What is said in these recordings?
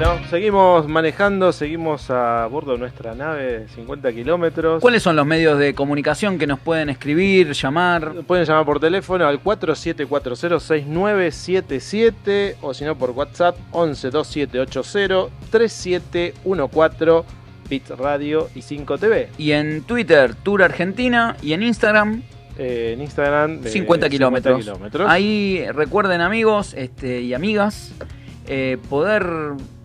Bueno, seguimos manejando, seguimos a bordo de nuestra nave, 50 kilómetros. ¿Cuáles son los medios de comunicación que nos pueden escribir, llamar? Pueden llamar por teléfono al 47406977 o si no por WhatsApp 1127803714 Bit Radio y 5 TV. Y en Twitter, Tour Argentina, y en Instagram, Eh, en Instagram de 50 kilómetros. kilómetros. Ahí recuerden amigos este, y amigas eh, poder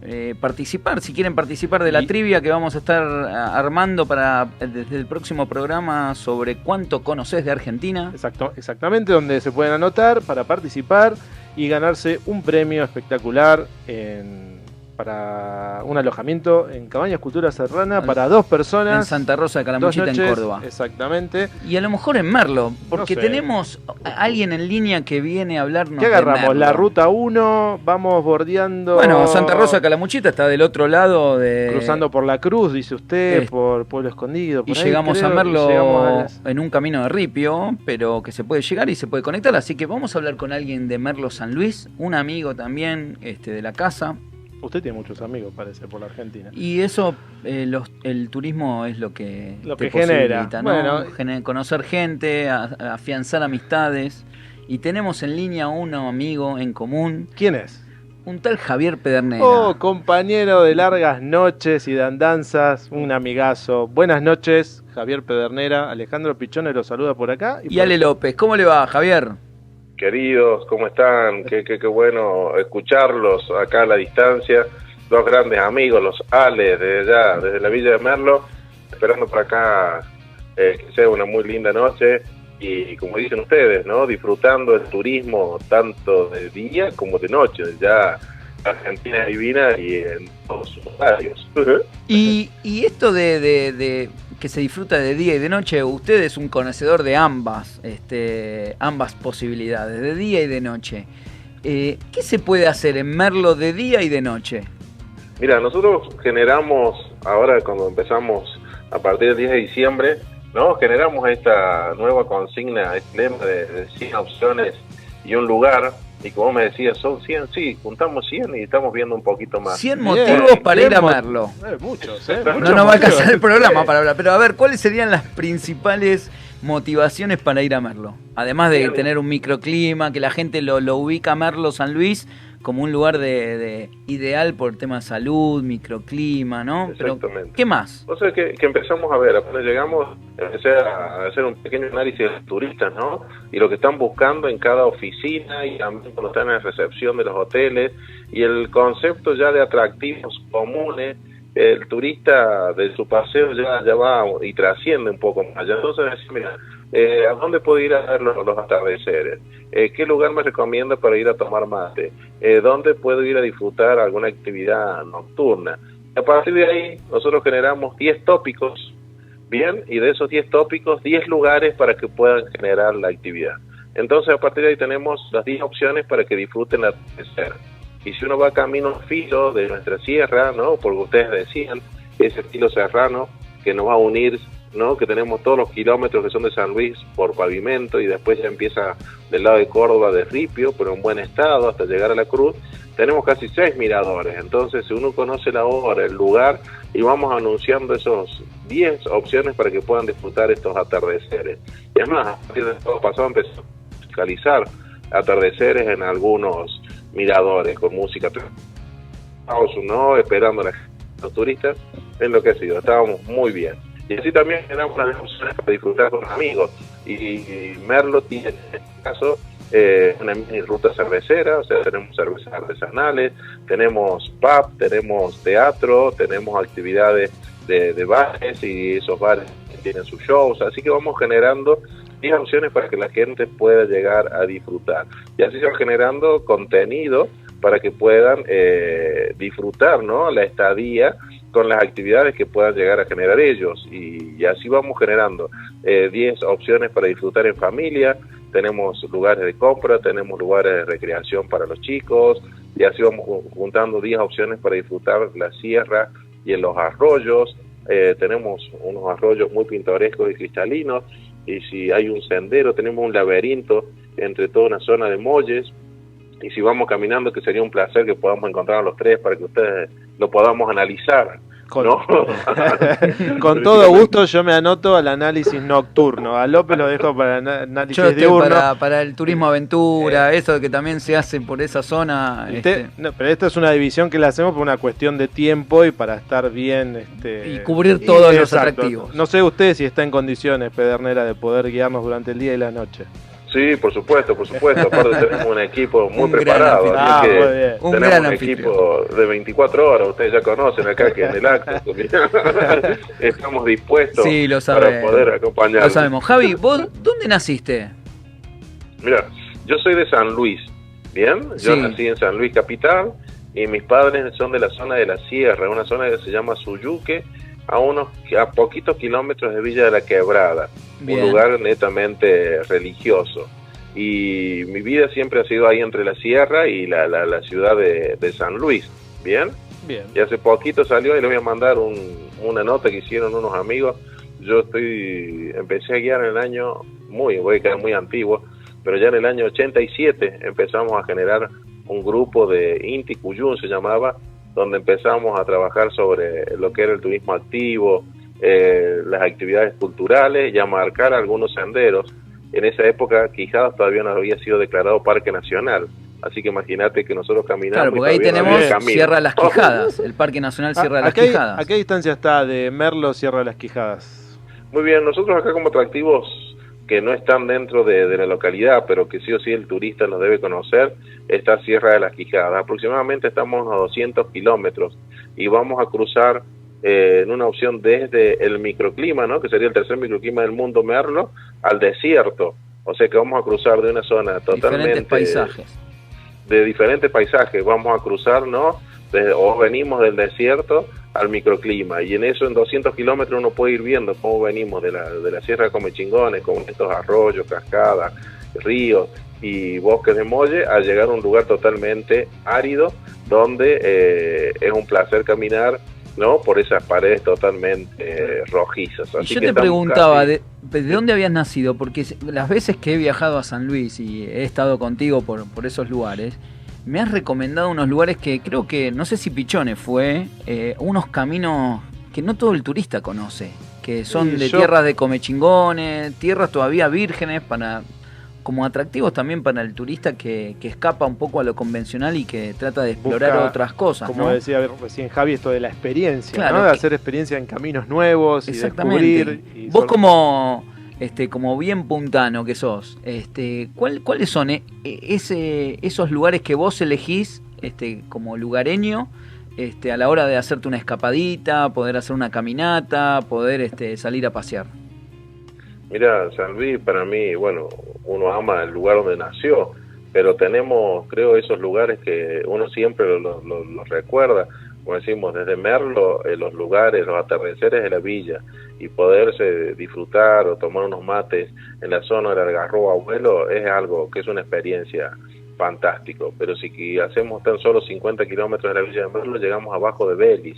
eh, participar, si quieren participar de la Y- trivia que vamos a estar ah, armando para desde el próximo programa sobre cuánto conoces de Argentina. Exacto, exactamente, donde se pueden anotar para participar y ganarse un premio espectacular en- para un alojamiento en Cabañas Cultura Serrana para dos En personas. Santa Rosa de Calamuchita, en Córdoba. Exactamente. Y a lo mejor en Merlo, porque sé. tenemos a alguien en línea que viene a hablarnos. ¿Qué de agarramos? La Merlo. ruta 1, vamos bordeando. Bueno, Santa Rosa de Calamuchita está del otro lado de. Cruzando por la cruz, dice usted, por Pueblo Escondido. Y por ahí, llegamos creo, y Merlo llegamos a las- en un camino de ripio, pero que se puede llegar y se puede conectar. Así que vamos a hablar con alguien de Merlo San Luis, un amigo también este, de la casa. Usted tiene muchos amigos, parece, por la Argentina. Y eso, eh, los- el turismo es lo que, Lo te que genera. Bueno. Conocer gente, afianzar amistades. Y tenemos en línea uno amigo en común, ¿Quién es? un tal Javier Pedernera. Oh, compañero de largas noches y de andanzas, un amigazo. Buenas noches, Javier Pedernera. Alejandro Pichones lo saluda por acá. y Ale López, ¿cómo le va, Javier? Queridos, ¿cómo están? Qué, qué, qué bueno escucharlos acá a la distancia. Dos grandes amigos, los Ales, desde allá, desde la Villa de Merlo, esperando por acá eh, que sea una muy linda noche y, como dicen ustedes, ¿no? Disfrutando el turismo tanto de día como de noche. Ya Argentina divina y en todos sus horarios. Y, y esto de, de- de que se disfruta de día y de noche, usted es un conocedor de ambas, este, ambas posibilidades, de día y de noche. Eh, ¿Qué se puede hacer en Merlo de día y de noche? Mira, nosotros generamos, ahora cuando empezamos a partir del 10 de diciembre, ¿no? Generamos esta nueva consigna, este lema de, de 100 opciones y un lugar. Y como me decías, son 100, sí, juntamos 100 y estamos viendo un poquito más. 100 Bien, motivos para bien ir a Merlo. Eh, muchos, ¿eh? No nos va a alcanzar el programa para hablar, pero a ver, ¿cuáles serían las principales motivaciones para ir a Merlo? Además de tener un microclima, que la gente lo, lo ubica a Merlo San Luis como un lugar de, de ideal por tema de salud, microclima, ¿no? Pero, Exactamente. ¿Qué más? O sea que, que empezamos a ver, apenas llegamos, empecé a hacer un pequeño análisis de los turistas, ¿no? Y lo que están buscando en cada oficina y también cuando están en la recepción de los hoteles y el concepto ya de atractivos comunes, el turista de su paseo ya, ya va y trasciende un poco más. Entonces, mira, eh, ¿a dónde puedo ir a ver los, los atardeceres? Eh, ¿Qué lugar me recomienda para ir a tomar mate? Eh, ¿Dónde puedo ir a disfrutar alguna actividad nocturna? A partir de ahí, nosotros generamos 10 tópicos, ¿bien? Y de esos 10 tópicos, 10 lugares para que puedan generar la actividad. Entonces, a partir de ahí tenemos las 10 opciones para que disfruten el atardecer. Y si uno va camino filo de nuestra sierra, ¿no? Porque ustedes decían, ese estilo serrano que nos va a unir, ¿no? Que tenemos todos los kilómetros que son de San Luis por pavimento y después ya empieza del lado de Córdoba de Ripio, pero en buen estado hasta llegar a la Cruz. Tenemos casi seis miradores, entonces si uno conoce la hora, el lugar, y vamos anunciando esos 10 opciones para que puedan disfrutar estos atardeceres. Y además, a partir del sábado pasado empezó a musicalizar atardeceres en algunos miradores con música. Estábamos no esperando a los turistas, en lo que ha sido, estábamos muy bien. Y así también tenemos las opciones para disfrutar con amigos. Y, Merlo tiene, en este caso, eh, una mini ruta cervecera, o sea, tenemos cervezas artesanales, tenemos pub, tenemos teatro, tenemos actividades de, de bares y esos bares tienen sus shows, así que vamos generando 10 opciones para que la gente pueda llegar a disfrutar. Y así se va generando contenido para que puedan eh, disfrutar ¿no? la estadía con las actividades que puedan llegar a generar ellos. Y, y así vamos generando eh, 10 opciones para disfrutar en familia, tenemos lugares de compra, tenemos lugares de recreación para los chicos, y así vamos ju- juntando 10 opciones para disfrutar la sierra y en los arroyos. Eh, tenemos unos arroyos muy pintorescos y cristalinos, y si hay un sendero, tenemos un laberinto entre toda una zona de molles, y si vamos caminando, que sería un placer que podamos encontrar a los tres para que ustedes lo podamos analizar. Con, con todo gusto yo me anoto al análisis nocturno. A López lo dejo para el análisis yo diurno. Para, para el turismo aventura, eh, eso que también se hace por esa zona. este... no, pero esta es una división que le hacemos por una cuestión de tiempo y para estar bien. Este, y cubrir todos y, los exacto. atractivos. No sé usted si está en condiciones, Pedernera, de poder guiarnos durante el día y la noche. Sí, por supuesto, por supuesto. Aparte tenemos un equipo muy un preparado. Ah, que muy bien. Un tenemos un equipo de 24 horas. Ustedes ya conocen acá que en el acto estamos dispuestos sí, lo para poder acompañar. Lo sabemos. Javi, ¿vos dónde naciste? Mira, yo soy de San Luis, ¿bien? Yo Sí. nací en San Luis Capital y mis padres son de la zona de la Sierra, una zona que se llama Suyuque, a unos a poquitos kilómetros de Villa de la Quebrada, Bien. un lugar netamente religioso. Y mi vida siempre ha sido ahí entre la Sierra y la, la, la ciudad de, de San Luis, ¿bien? Bien. Y hace poquito salió y le voy a mandar un, una nota que hicieron unos amigos. Yo estoy empecé a guiar en el año muy, voy a quedar muy antiguo, pero ya en el año 87 empezamos a generar un grupo de Inti Cuyún se llamaba, donde empezamos a trabajar sobre lo que era el turismo activo, eh, las actividades culturales y a marcar algunos senderos. En esa época Quijadas todavía no había sido declarado parque nacional. Así que imagínate que nosotros caminamos. Claro, porque ahí no tenemos. Sierra las Quijadas, el Parque Nacional Sierra de ¿A, las qué, Quijadas. ¿A qué distancia está de Merlo Sierra de las Quijadas? Muy bien, nosotros acá como atractivos que no están dentro de, de, la localidad, pero que sí o sí el turista los debe conocer, está Sierra de las Quijadas. Aproximadamente estamos a 200 kilómetros y vamos a cruzar eh, en una opción desde el microclima, ¿no? que sería el tercer microclima del mundo, Merlo, al desierto. O sea que vamos a cruzar de una zona totalmente... Diferentes paisajes. De diferentes paisajes, vamos a cruzar, ¿no? Desde, o venimos del desierto al microclima y en eso en 200 kilómetros uno puede ir viendo cómo venimos de la, de la Sierra de Comechingones con estos arroyos, cascadas, ríos y bosques de molle a llegar a un lugar totalmente árido donde eh, es un placer caminar no por esas paredes totalmente eh, rojizas. Y yo que te preguntaba, casi- de, ¿de dónde habías nacido? Porque las veces que he viajado a San Luis y he estado contigo por, por esos lugares, me has recomendado unos lugares que creo que, no sé si Pichones fue, eh, unos caminos que no todo el turista conoce, que son Y de yo- tierras de comechingones, tierras todavía vírgenes para como atractivos también para el turista que, que escapa un poco a lo convencional y que trata de explorar Busca, otras cosas, Como ¿no? decía recién Javi, esto de la experiencia, Claro, ¿no? de que- hacer experiencia en caminos nuevos y descubrir. y Vos como este como bien puntano que sos, este ¿cuál- cuáles son eh, ese, esos lugares que vos elegís este como lugareño este a la hora de hacerte una escapadita, poder hacer una caminata, poder este salir a pasear? Mira, San Luis para mí, bueno, uno ama el lugar donde nació, pero tenemos, creo, esos lugares que uno siempre los lo, lo- recuerda, como decimos, desde Merlo, eh, los lugares, los atardeceres de la villa, y poderse disfrutar o tomar unos mates en la zona del Algarrobo Abuelo es algo que es una experiencia fantástico, pero si hacemos tan solo 50 kilómetros de la villa de Merlo, llegamos abajo de Belis,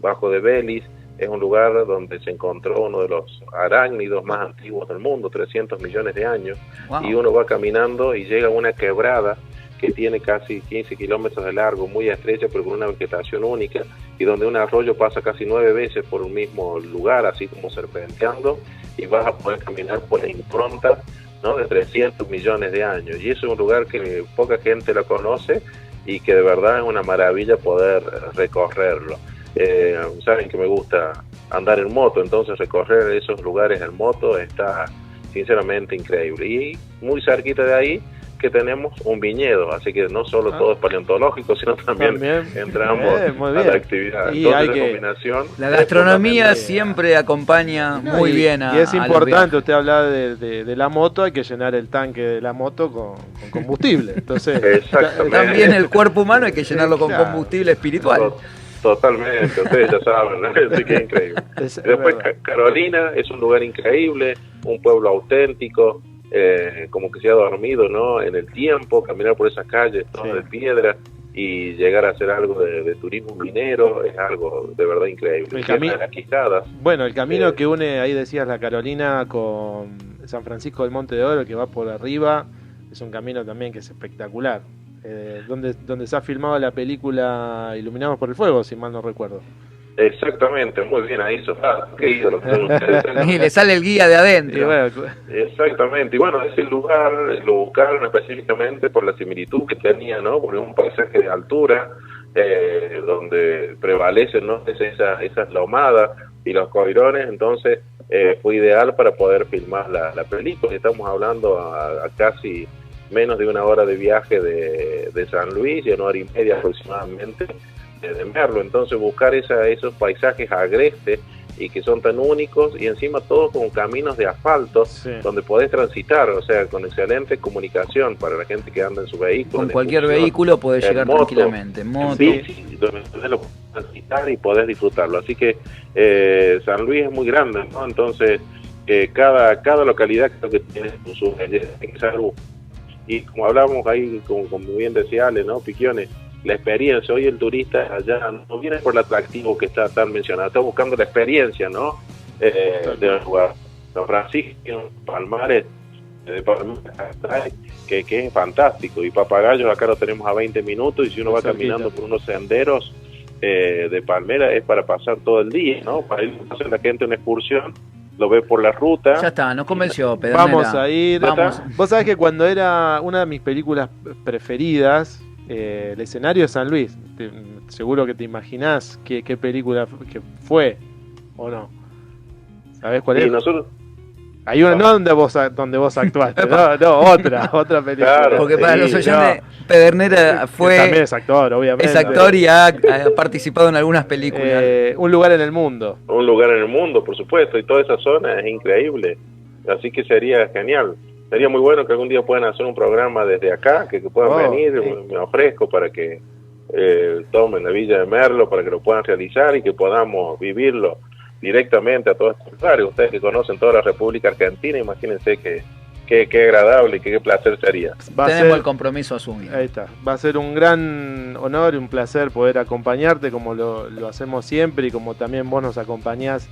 bajo de Belis es un lugar donde se encontró uno de los arácnidos más antiguos del mundo, 300 millones de años, Wow. y uno va caminando y llega a una quebrada que tiene casi 15 kilómetros de largo, muy estrecha, pero con una vegetación única, y donde un arroyo pasa casi nueve veces por un mismo lugar, así como serpenteando, y vas a poder caminar por la impronta ¿no? de 300 millones de años. Y eso es un lugar que poca gente lo conoce y que de verdad es una maravilla poder recorrerlo. Eh, saben que me gusta andar en moto, entonces recorrer esos lugares en moto está sinceramente increíble. Y muy cerquita de ahí que tenemos un viñedo, así que no solo Ah. todo es paleontológico, sino también, También. entramos Eh, a la actividad. Y Entonces hay la combinación La gastronomía siempre acompaña No, muy y- bien a Y es a importante, usted habla de, de- de la moto, hay que llenar el tanque de la moto con, con combustible. Entonces. También el cuerpo humano hay que llenarlo con combustible espiritual. To- Totalmente, ustedes ya saben, así que es increíble. es- es Después Carolina es un lugar increíble, un pueblo auténtico, eh, como que se ha dormido ¿no? en el tiempo, caminar por esas calles todas Sí. de piedra y llegar a hacer algo de, de turismo minero es algo de verdad increíble. El Tierra cami- de las Quijadas, Bueno, el camino Eh, que une, ahí decías, la Carolina con San Francisco del Monte de Oro, que va por arriba, es un camino también que es espectacular. Eh, donde, donde se ha filmado la película Iluminados por el Fuego, si mal no recuerdo. Exactamente, muy bien ahí, Sofá. Qué ídolo. Y le sale el guía de Y adentro. bueno, Exactamente, y bueno, ese lugar lo buscaron específicamente por la similitud que tenía, ¿no? Porque es un paisaje de altura, eh, donde prevalecen, ¿no? Es esa- esas lomadas y los coirones, entonces eh, fue ideal para poder filmar la, la película. Estamos hablando a, a casi menos de una hora de viaje de, de San Luis y una hora y media aproximadamente de, de Merlo. Entonces buscar esa, esos paisajes agrestes y que son tan únicos y encima todos con caminos de asfalto sí. donde podés transitar, o sea, con excelente comunicación para la gente que anda en su vehículo. Con cualquier vehículo podés llegar moto, tranquilamente. En en moto. bici, donde podés lo podés transitar y podés disfrutarlo. Así que eh, San Luis es muy grande, ¿no? Entonces, eh, cada, cada localidad creo que tiene su, su belleza, hay que saber buscar. Y como hablábamos ahí, como, como bien decía Ale, ¿no? Piquiones, la experiencia. Hoy el turista allá no viene por el atractivo que está tan mencionado, está buscando la experiencia, ¿no? Eh, del lugar. San Francisco, Palmares, de Palmares, que, que es fantástico. Y Papagayos acá lo tenemos a 20 minutos y si uno va caminando por unos senderos eh, de palmera es para pasar todo el día, ¿no? Para ir a hacer la gente una excursión, lo ve por la ruta. Ya está, nos convenció, Pedernera. Vamos a ir. Vamos. Vos sabés que cuando era una de mis películas preferidas, eh, el escenario de San Luis, te- seguro que te imaginás qué, qué película que fue, ¿o no? ¿Sabés cuál y es? nosotros, Hay una, no donde vos, donde vos actuaste, no, no, otra, otra película. Claro, Porque para Sí, los no. oyentes, Pedernera Que fue también es actor, obviamente. es actor y ha, ha participado en algunas películas. Eh, un lugar en el mundo. un lugar en el mundo, por supuesto, y toda esa zona es increíble. Así que sería genial. Sería muy bueno que algún día puedan hacer un programa desde acá, que, que puedan Oh, venir, sí. me ofrezco para que eh, tomen la Villa de Merlo, para que lo puedan realizar y que podamos vivirlo directamente a todos estos lugares. Ustedes que conocen toda la República Argentina, imagínense que qué qué agradable y que qué placer sería. Va a Tenemos ser- el compromiso asumido. Ahí está. Va a ser un gran honor y un placer poder acompañarte como lo, lo hacemos siempre y como también vos nos acompañás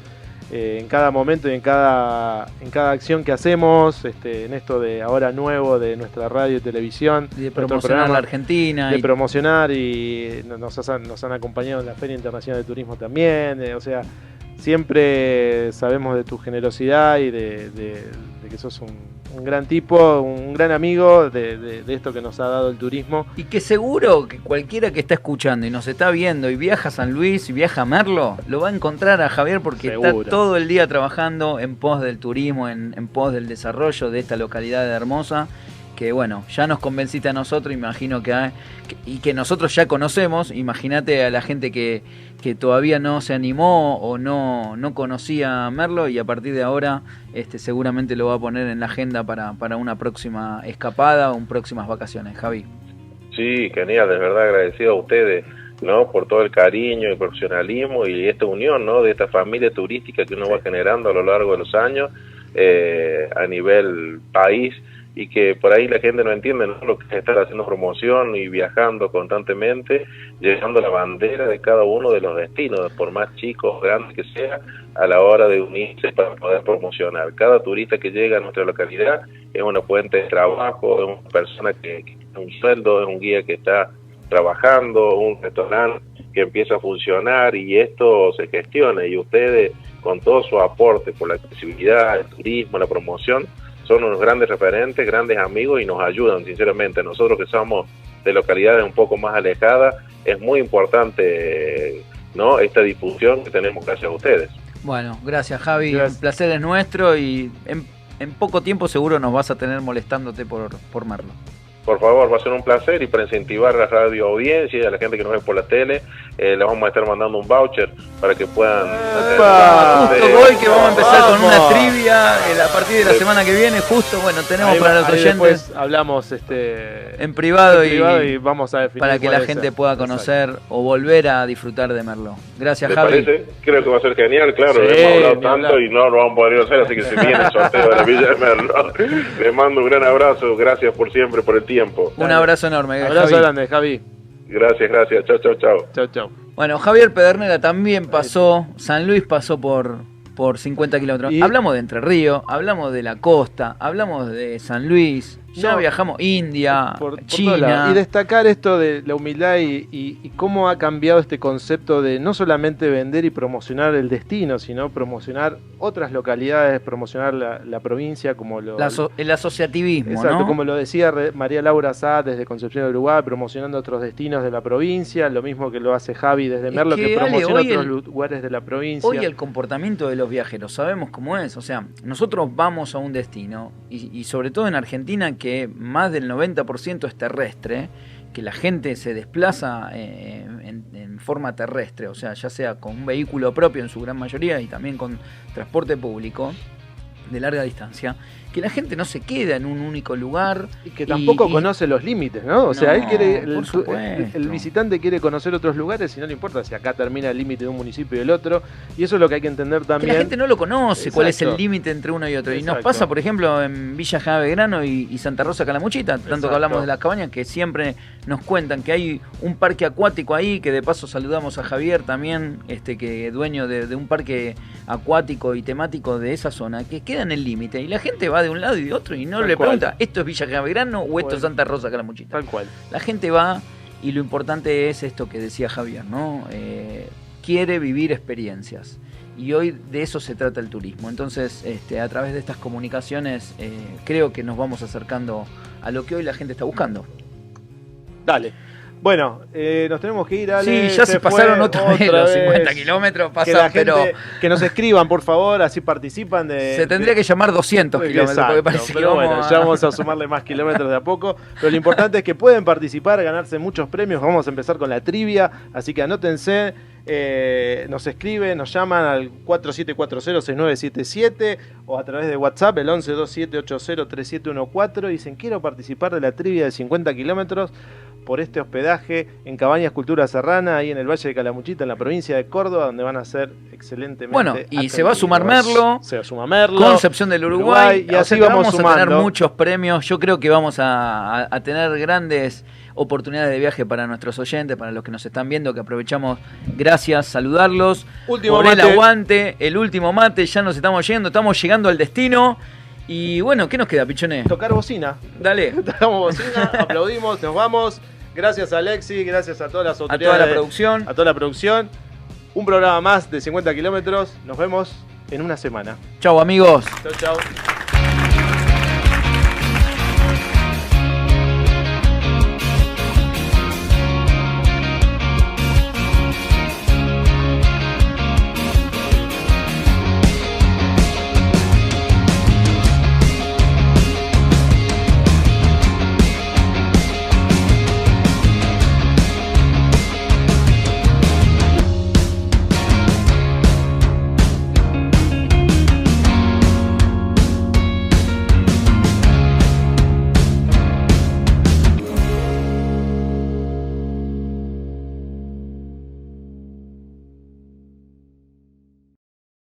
eh, en cada momento y en cada, en cada acción que hacemos, este, en esto de ahora nuevo de nuestra radio y televisión, de nuestro promocionar la Argentina. de y- promocionar y nos, han- nos han acompañado en la Feria Internacional de Turismo también, eh, o sea, siempre sabemos de tu generosidad y de, de- de que sos un, un gran tipo, un gran amigo de, esto que nos ha dado el turismo. Y que seguro que cualquiera que está escuchando y nos está viendo y viaja a San Luis y viaja a Merlo, lo va a encontrar a Javier porque Seguro. está todo el día trabajando en pos del turismo, en, en pos del desarrollo de esta localidad hermosa. Que bueno, ya nos convenciste a nosotros, imagino que, hay- que- y que nosotros ya conocemos, imagínate a la gente que, que todavía no se animó o no, no conocía a Merlo y a partir de ahora este, seguramente lo va a poner en la agenda para, para una próxima escapada o un próximas vacaciones, Javi. Sí, genial, de verdad agradecido a ustedes, ¿no? Por todo el cariño y profesionalismo y esta unión, ¿no? De esta familia turística que uno va generando a lo largo de los años eh, a nivel país y que por ahí la gente no entiende, ¿no? Lo que es estar haciendo promoción y viajando constantemente, llevando la bandera de cada uno de los destinos, por más chicos grandes que sea, a la hora de unirse para poder promocionar. Cada turista que llega a nuestra localidad es una fuente de trabajo, es una persona que, que tiene un sueldo, es un guía que está trabajando, un restaurante que empieza a funcionar y esto se gestiona y ustedes con todo su aporte por la accesibilidad, el turismo, la promoción, son unos grandes referentes, grandes amigos y nos ayudan sinceramente. Nosotros que somos de localidades un poco más alejadas, es muy importante ¿no? esta difusión que tenemos gracias a ustedes. Bueno, gracias Javi, Gracias. el placer es nuestro y en, en poco tiempo seguro nos vas a tener molestándote por, por Merlo. Por favor, va a ser un placer y para incentivar a la radio audiencia y a la gente que nos ve por la tele, eh, le vamos a estar mandando un voucher para que puedan... ¡Epa! hacer- Justo hoy que vamos a empezar con una Vamos. trivia eh, a partir de la semana que viene, justo, bueno, tenemos Ahí- para los oyentes hablamos este, en privado, en privado y, y vamos a definir para que la gente pueda Exacto. conocer o volver a disfrutar de Merlo. Gracias ¿Les Javi. parece? Creo que va a ser genial, claro, Sí, hemos hablado tanto hablar. y no lo vamos a poder hacer, así que se viene el sorteo de la Villa de Merlo. Les mando un gran abrazo, gracias por siempre, por el tiempo. Un abrazo enorme. Abrazo Javi. grande, Javi. Gracias, gracias, chao, chao, chao. Chau, chau. Bueno, Javier Pedernera también pasó, San Luis pasó por, por 50 kilómetros. Y- Hablamos de Entre Ríos, hablamos de la costa, hablamos de San Luis, Ya No. viajamos India, por- por todos China. Y destacar esto de la humildad y, y- y cómo ha cambiado este concepto de no solamente vender y promocionar el destino, sino promocionar otras localidades, promocionar la, la provincia, como lo, La el asociativismo, Exacto, ¿no? como lo decía María Laura Sá desde Concepción de Uruguay, promocionando otros destinos de la provincia, lo mismo que lo hace Javi desde Es Merlo, que, promociona otros el- lugares de la provincia. Hoy el comportamiento de los viajeros, sabemos cómo es. O sea, nosotros vamos a un destino, y, y sobre todo en Argentina, que más del 90% es terrestre, que la gente se desplaza eh, en, en forma terrestre, o sea, ya sea con un vehículo propio en su gran mayoría y también con transporte público de larga distancia, que la gente no se queda en un único lugar. Y que tampoco y- y- conoce los límites, ¿no? O sea, él quiere, el, el- visitante quiere conocer otros lugares y no le importa si acá termina el límite de un municipio y el otro. Y eso es lo que hay que entender Que también. la gente no lo conoce, cuál es el límite entre uno y otro. Y nos pasa, por ejemplo, en Villa Javegrano y, y Santa Rosa Calamuchita, tanto Exacto. que hablamos de las cabañas, que siempre nos cuentan que hay un parque acuático ahí, que de paso saludamos a Javier también, este que dueño de, de un parque acuático y temático de esa zona, que queda en el límite. Y la gente va de un lado y de otro y no Tal le cual. pregunta, ¿esto es Villa Javegrano o esto es. Santa Rosa Calamuchita? Tal cual. La gente va y lo importante es esto que decía Javier, ¿no? Eh, quiere vivir experiencias. Y hoy de eso se trata el turismo. Entonces, este, a través de estas comunicaciones, eh, creo que nos vamos acercando a lo que hoy la gente está buscando. Dale. Bueno, eh, nos tenemos que ir, Ale. sí, ya se, pasaron otra vez los 50 kilómetros, Que pasan, gente, pero que nos escriban, por favor, así participan de... se tendría de- que llamar 200 kilómetros, porque Exacto, parece que pero vamos bueno, a- ya vamos a sumarle más kilómetros de a poco. Pero lo importante es que pueden participar, ganarse muchos premios. Vamos a empezar con la trivia, así que anótense. eh, nos escriben, nos llaman al 47406977 o a través de WhatsApp el 1127803714 y dicen quiero participar de la trivia de 50 kilómetros por este hospedaje en Cabañas Cultura Serrana, ahí en el Valle de Calamuchita, en la provincia de Córdoba, donde van a ser excelentemente Bueno, y se va a sumar. Merlo, Se suma Merlo. Concepción del Uruguay, y o así sea vamos, vamos a tener muchos premios. Yo creo que vamos a, a- a tener grandes oportunidades de viaje para nuestros oyentes, para los que nos están viendo, que aprovechamos, gracias, saludarlos. Último por el aguante, el último mate, ya nos estamos yendo, estamos llegando al destino. Y bueno, ¿qué nos queda, pichones? Tocar bocina. Dale, Tocamos bocina, aplaudimos, nos vamos. Gracias a Alexi, gracias a todas las a autoridades. toda la producción. a toda la producción. Un programa más de 50 kilómetros. Nos vemos en una semana. Chau, amigos. Chau, chau.